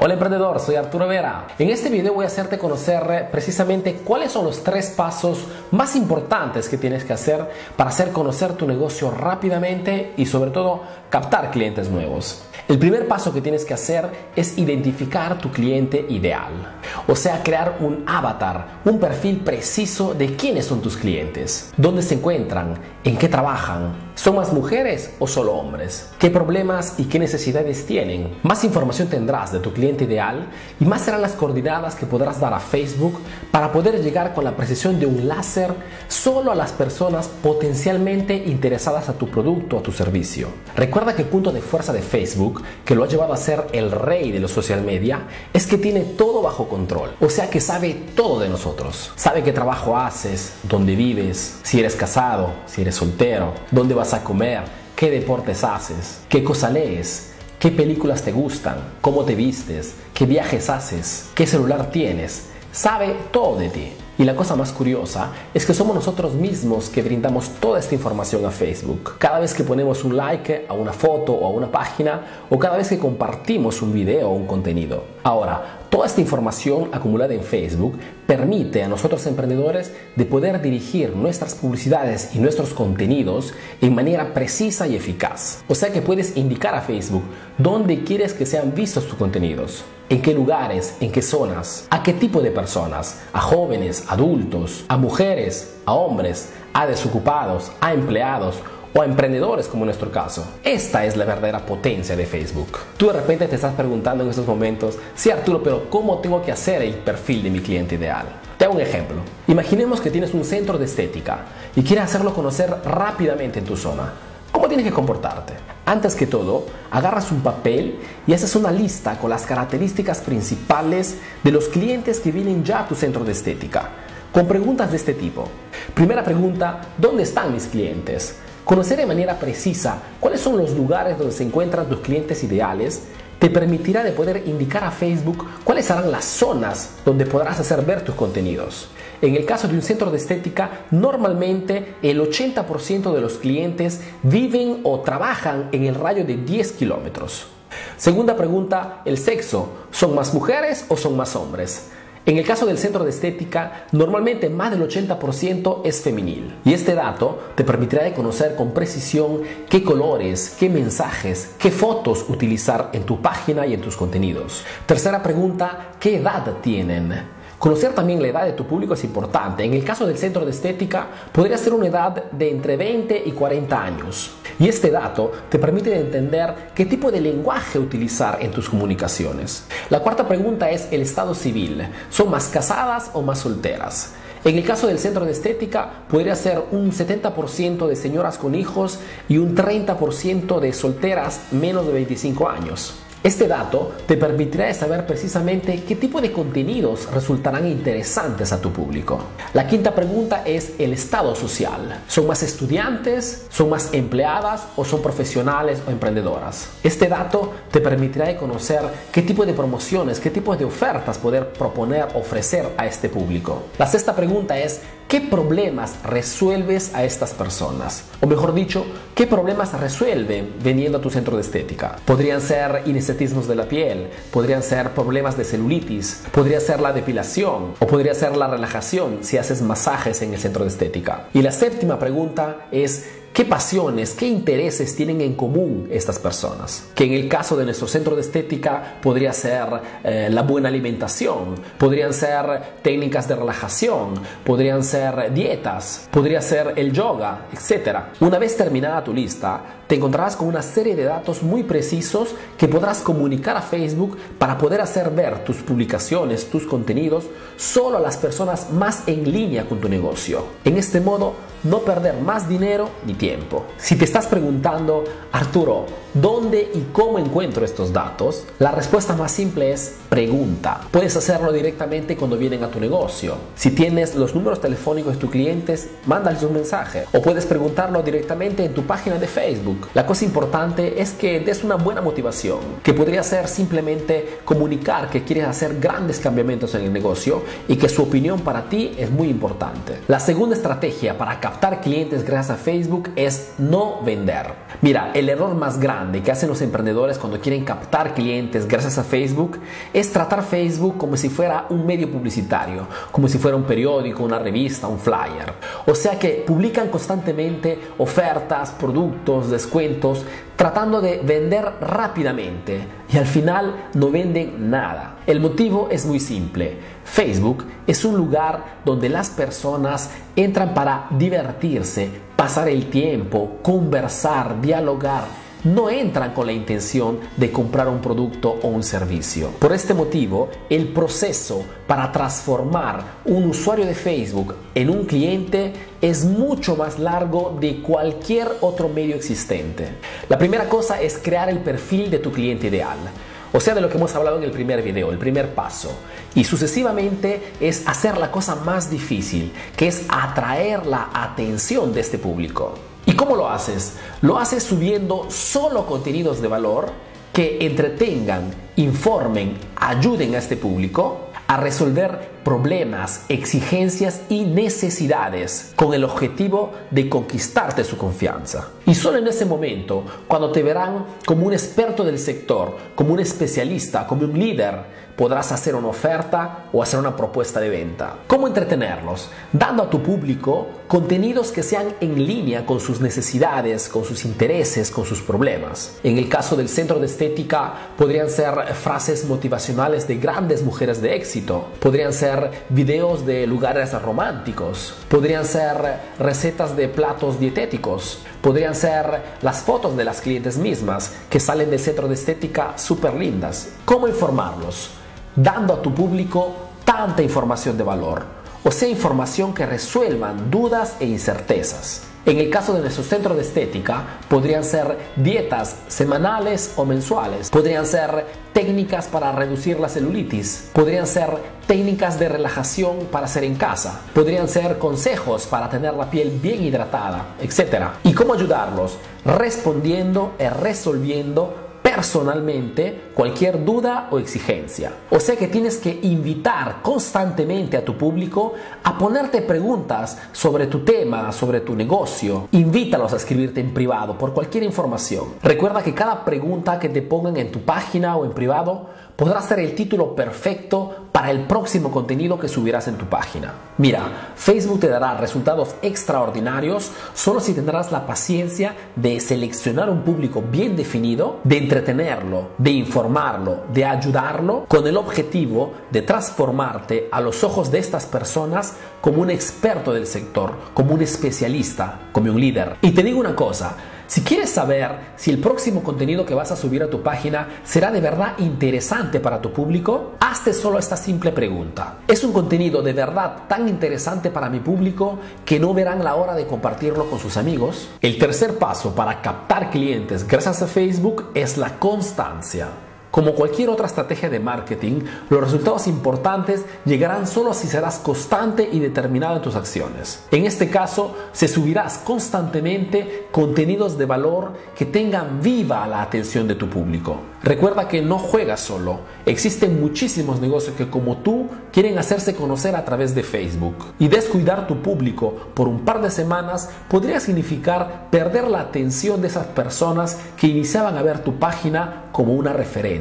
Hola emprendedor, soy Arturo Vera. En este video voy a hacerte conocer precisamente cuáles son los tres pasos más importantes que tienes que hacer para hacer conocer tu negocio rápidamente y sobre todo captar clientes nuevos. El primer paso que tienes que hacer es identificar tu cliente ideal, o sea, crear un avatar, un perfil preciso de quiénes son tus clientes, dónde se encuentran, en qué trabajan, ¿Son más mujeres o solo hombres? ¿Qué problemas y qué necesidades tienen? Más información tendrás de tu cliente ideal y más serán las coordinadas que podrás dar a Facebook para poder llegar con la precisión de un láser solo a las personas potencialmente interesadas a tu producto o a tu servicio. Recuerda que el punto de fuerza de Facebook, que lo ha llevado a ser el rey de los social media, es que tiene todo bajo control. O sea que sabe todo de nosotros. Sabe qué trabajo haces, dónde vives, si eres casado, si eres soltero, dónde vas a comer, qué deportes haces, qué cosa lees, qué películas te gustan, cómo te vistes, qué viajes haces, qué celular tienes. Sabe todo de ti. Y la cosa más curiosa es que somos nosotros mismos que brindamos toda esta información a Facebook. Cada vez que ponemos un like a una foto o a una página o cada vez que compartimos un video o un contenido. Ahora, Toda esta información acumulada en Facebook permite a nosotros emprendedores de poder dirigir nuestras publicidades y nuestros contenidos en manera precisa y eficaz. O sea que puedes indicar a Facebook dónde quieres que sean vistos tus contenidos, en qué lugares, en qué zonas, a qué tipo de personas, a jóvenes, adultos, a mujeres, a hombres, a desocupados, a empleados o a emprendedores como en nuestro caso. Esta es la verdadera potencia de Facebook. Tú de repente te estás preguntando en estos momentos, sí Arturo, pero ¿cómo tengo que hacer el perfil de mi cliente ideal? Te hago un ejemplo. Imaginemos que tienes un centro de estética y quieres hacerlo conocer rápidamente en tu zona. ¿Cómo tienes que comportarte? Antes que todo, agarras un papel y haces una lista con las características principales de los clientes que vienen ya a tu centro de estética, con preguntas de este tipo. Primera pregunta, ¿dónde están mis clientes? Conocer de manera precisa cuáles son los lugares donde se encuentran tus clientes ideales te permitirá de poder indicar a Facebook cuáles serán las zonas donde podrás hacer ver tus contenidos. En el caso de un centro de estética, normalmente el 80% de los clientes viven o trabajan en el rayo de 10 kilómetros. Segunda pregunta, el sexo. ¿Son más mujeres o son más hombres? En el caso del centro de estética, normalmente más del 80% es femenil. Y este dato te permitirá de conocer con precisión qué colores, qué mensajes, qué fotos utilizar en tu página y en tus contenidos. Tercera pregunta, ¿qué edad tienen? Conocer también la edad de tu público es importante. En el caso del centro de estética, podría ser una edad de entre 20 y 40 años. Y este dato te permite entender qué tipo de lenguaje utilizar en tus comunicaciones. La cuarta pregunta es el estado civil. ¿Son más casadas o más solteras? En el caso del centro de estética, podría ser un 70% de señoras con hijos y un 30% de solteras menos de 25 años. Este dato te permitirá saber precisamente qué tipo de contenidos resultarán interesantes a tu público. La quinta pregunta es el estado social. ¿Son más estudiantes? ¿Son más empleadas? ¿O son profesionales o emprendedoras? Este dato te permitirá conocer qué tipo de promociones, qué tipo de ofertas poder proponer, ofrecer a este público. La sexta pregunta es ¿qué problemas resuelves a estas personas? O mejor dicho, ¿qué problemas resuelven veniendo a tu centro de estética? Podrían ser de la piel, podrían ser problemas de celulitis, podría ser la depilación o podría ser la relajación si haces masajes en el centro de estética. Y la séptima pregunta es ¿Qué pasiones, qué intereses tienen en común estas personas? Que en el caso de nuestro centro de estética podría ser eh, la buena alimentación, podrían ser técnicas de relajación, podrían ser dietas, podría ser el yoga, etc. Una vez terminada tu lista, te encontrarás con una serie de datos muy precisos que podrás comunicar a Facebook para poder hacer ver tus publicaciones, tus contenidos, solo a las personas más en línea con tu negocio. En este modo, no perder más dinero ni tiempo. Si te estás preguntando, Arturo, ¿dónde y cómo encuentro estos datos? La respuesta más simple es pregunta. Puedes hacerlo directamente cuando vienen a tu negocio. Si tienes los números telefónicos de tus clientes, mándales un mensaje. O puedes preguntarlo directamente en tu página de Facebook La cosa importante es que des una buena motivación, que podría ser simplemente comunicar que quieres hacer grandes cambiamientos en el negocio y que su opinión para ti es muy importante. La segunda estrategia para captar clientes gracias a Facebook es no vender. Mira, el error más grande que hacen los emprendedores cuando quieren captar clientes gracias a Facebook es tratar Facebook como si fuera un medio publicitario, como si fuera un periódico, una revista, un flyer. O sea que publican constantemente ofertas, productos, descuentos, tratando de vender rápidamente y al final no venden nada. El motivo es muy simple. Facebook es un lugar donde las personas entran para divertirse, pasar el tiempo, conversar, dialogar no entran con la intención de comprar un producto o un servicio. Por este motivo, el proceso para transformar un usuario de Facebook en un cliente es mucho más largo de cualquier otro medio existente. La primera cosa es crear el perfil de tu cliente ideal. O sea, de lo que hemos hablado en el primer video, el primer paso. Y sucesivamente es hacer la cosa más difícil, que es atraer la atención de este público. ¿Y cómo lo haces? Lo haces subiendo solo contenidos de valor que entretengan, informen, ayuden a este público a resolver problemas, exigencias y necesidades con el objetivo de conquistarte su confianza. Y solo en ese momento, cuando te verán como un experto del sector, como un especialista, como un líder, podrás hacer una oferta o hacer una propuesta de venta. ¿Cómo entretenerlos? Dando a tu público contenidos que sean en línea con sus necesidades, con sus intereses, con sus problemas. En el caso del centro de estética, podrían ser frases motivacionales de grandes mujeres de éxito, podrían ser videos de lugares románticos, podrían ser recetas de platos dietéticos, podrían ser las fotos de las clientes mismas que salen del centro de estética súper lindas. ¿Cómo informarlos? Dando a tu público tanta información de valor, o sea, información que resuelvan dudas e incertezas. En el caso de nuestro centro de estética, podrían ser dietas semanales o mensuales, podrían ser técnicas para reducir la celulitis, podrían ser técnicas de relajación para hacer en casa, podrían ser consejos para tener la piel bien hidratada, etc. ¿Y cómo ayudarlos? Respondiendo y resolviendo personalmente cualquier duda o exigencia. O sea que tienes que invitar constantemente a tu público a ponerte preguntas sobre tu tema, sobre tu negocio. Invítalos a escribirte en privado por cualquier información. Recuerda que cada pregunta que te pongan en tu página o en privado podrá ser el título perfecto para el próximo contenido que subirás en tu página. Mira, Facebook te dará resultados extraordinarios solo si tendrás la paciencia de seleccionar un público bien definido, de entretenerlo, de informarlo, de ayudarlo, con el objetivo de transformarte a los ojos de estas personas como un experto del sector, como un especialista, como un líder. Y te digo una cosa, si quieres saber si el próximo contenido que vas a subir a tu página será de verdad interesante para tu público, hazte solo esta simple pregunta. ¿Es un contenido de verdad tan interesante para mi público que no verán la hora de compartirlo con sus amigos? El tercer paso para captar clientes gracias a Facebook es la constancia. Como cualquier otra estrategia de marketing, los resultados importantes llegarán solo si serás constante y determinado en tus acciones. En este caso, se subirás constantemente contenidos de valor que tengan viva la atención de tu público. Recuerda que no juegas solo. Existen muchísimos negocios que como tú quieren hacerse conocer a través de Facebook. Y descuidar tu público por un par de semanas podría significar perder la atención de esas personas que iniciaban a ver tu página como una referencia.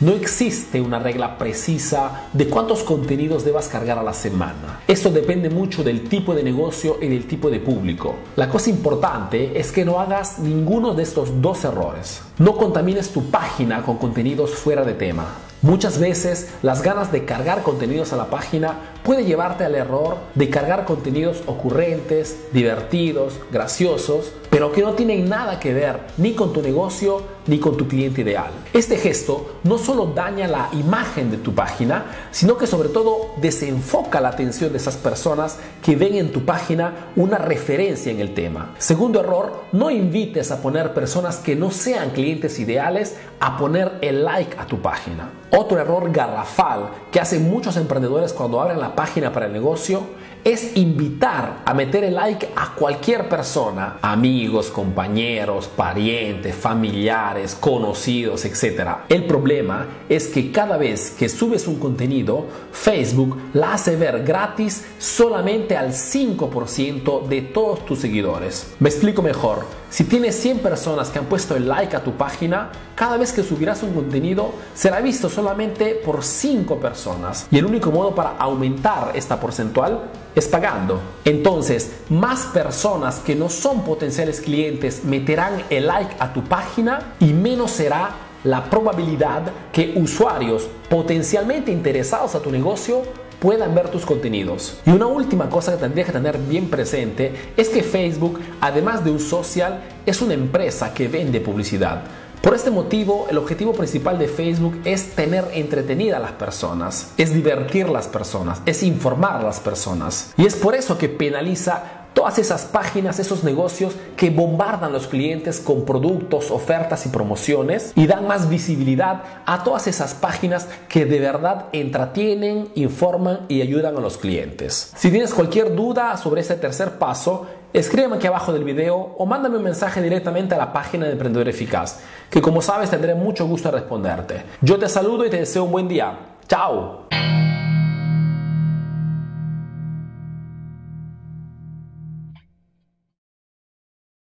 No existe una regla precisa de cuántos contenidos debas cargar a la semana. Esto depende mucho del tipo de negocio y del tipo de público. La cosa importante es que no hagas ninguno de estos dos errores. No contamines tu página con contenidos fuera de tema. Muchas veces las ganas de cargar contenidos a la página puede llevarte al error de cargar contenidos ocurrentes, divertidos, graciosos, pero que no tienen nada que ver ni con tu negocio ni con tu cliente ideal. Este gesto no solo daña la imagen de tu página, sino que sobre todo desenfoca la atención de esas personas que ven en tu página una referencia en el tema. Segundo error, no invites a poner personas que no sean clientes ideales a poner el like a tu página. Otro error garrafal que hacen muchos emprendedores cuando abren la página para el negocio es invitar a meter el like a cualquier persona, amigo, amigos, compañeros, parientes, familiares, conocidos, etc. El problema es que cada vez que subes un contenido, Facebook la hace ver gratis solamente al 5% de todos tus seguidores. Me explico mejor. Si tienes 100 personas que han puesto el like a tu página, cada vez que subirás un contenido será visto solamente por 5 personas. Y el único modo para aumentar esta porcentual es pagando. Entonces, más personas que no son potenciales clientes meterán el like a tu página y menos será la probabilidad que usuarios potencialmente interesados a tu negocio puedan ver tus contenidos. Y una última cosa que tendrías que tener bien presente es que Facebook, además de un social, es una empresa que vende publicidad. Por este motivo, el objetivo principal de Facebook es tener entretenida a las personas, es divertir a las personas, es informar a las personas. Y es por eso que penaliza todas esas páginas, esos negocios que bombardan a los clientes con productos, ofertas y promociones y dan más visibilidad a todas esas páginas que de verdad entretienen, informan y ayudan a los clientes. Si tienes cualquier duda sobre este tercer paso, escríbeme aquí abajo del video o mándame un mensaje directamente a la página de Emprendedor Eficaz, que como sabes tendré mucho gusto en responderte. Yo te saludo y te deseo un buen día. ¡Chao!